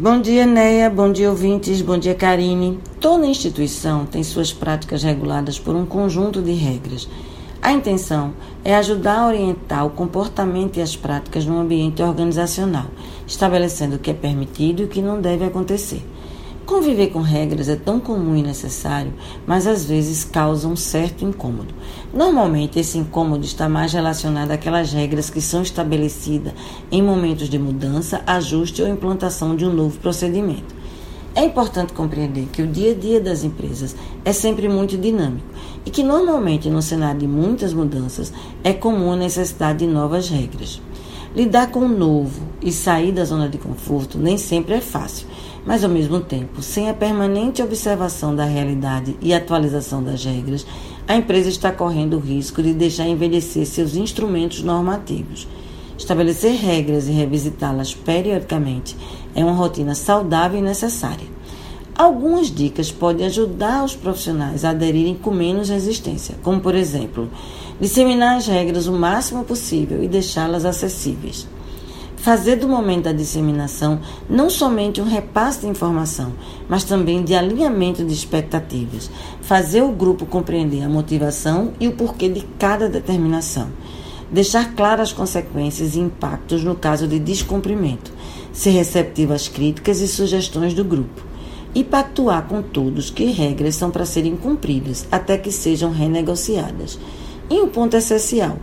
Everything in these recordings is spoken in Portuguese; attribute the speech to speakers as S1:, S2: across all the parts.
S1: Bom dia, Neia. Bom dia, ouvintes. Bom dia, Karine. Toda instituição tem suas práticas reguladas por um conjunto de regras. A intenção é ajudar a orientar o comportamento e as práticas no ambiente organizacional, estabelecendo o que é permitido e o que não deve acontecer. Conviver com regras é tão comum e necessário, mas às vezes causa um certo incômodo. Normalmente, esse incômodo está mais relacionado àquelas regras que são estabelecidas em momentos de mudança, ajuste ou implantação de um novo procedimento. É importante compreender que o dia a dia das empresas é sempre muito dinâmico e que, normalmente, no cenário de muitas mudanças, é comum a necessidade de novas regras. Lidar com o novo e sair da zona de conforto nem sempre é fácil mas, ao mesmo tempo, sem a permanente observação da realidade e atualização das regras, a empresa está correndo o risco de deixar envelhecer seus instrumentos normativos. Estabelecer regras e revisitá-las periodicamente é uma rotina saudável e necessária. Algumas dicas podem ajudar os profissionais a aderirem com menos resistência, como, por exemplo, disseminar as regras o máximo possível e deixá-las acessíveis. Fazer do momento da disseminação não somente um repasse de informação, mas também de alinhamento de expectativas, fazer o grupo compreender a motivação e o porquê de cada determinação, deixar claras as consequências e impactos no caso de descumprimento, ser receptivo às críticas e sugestões do grupo e pactuar com todos que regras são para serem cumpridas até que sejam renegociadas. E um ponto essencial: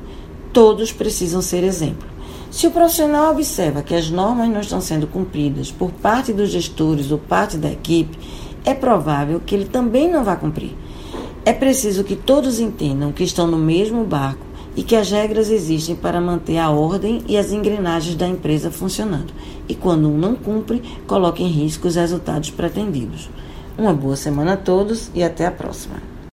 S1: todos precisam ser exemplo. Se o profissional observa que as normas não estão sendo cumpridas por parte dos gestores ou parte da equipe, é provável que ele também não vá cumprir. É preciso que todos entendam que estão no mesmo barco e que as regras existem para manter a ordem e as engrenagens da empresa funcionando. E quando um não cumpre, coloque em risco os resultados pretendidos. Uma boa semana a todos e até a próxima.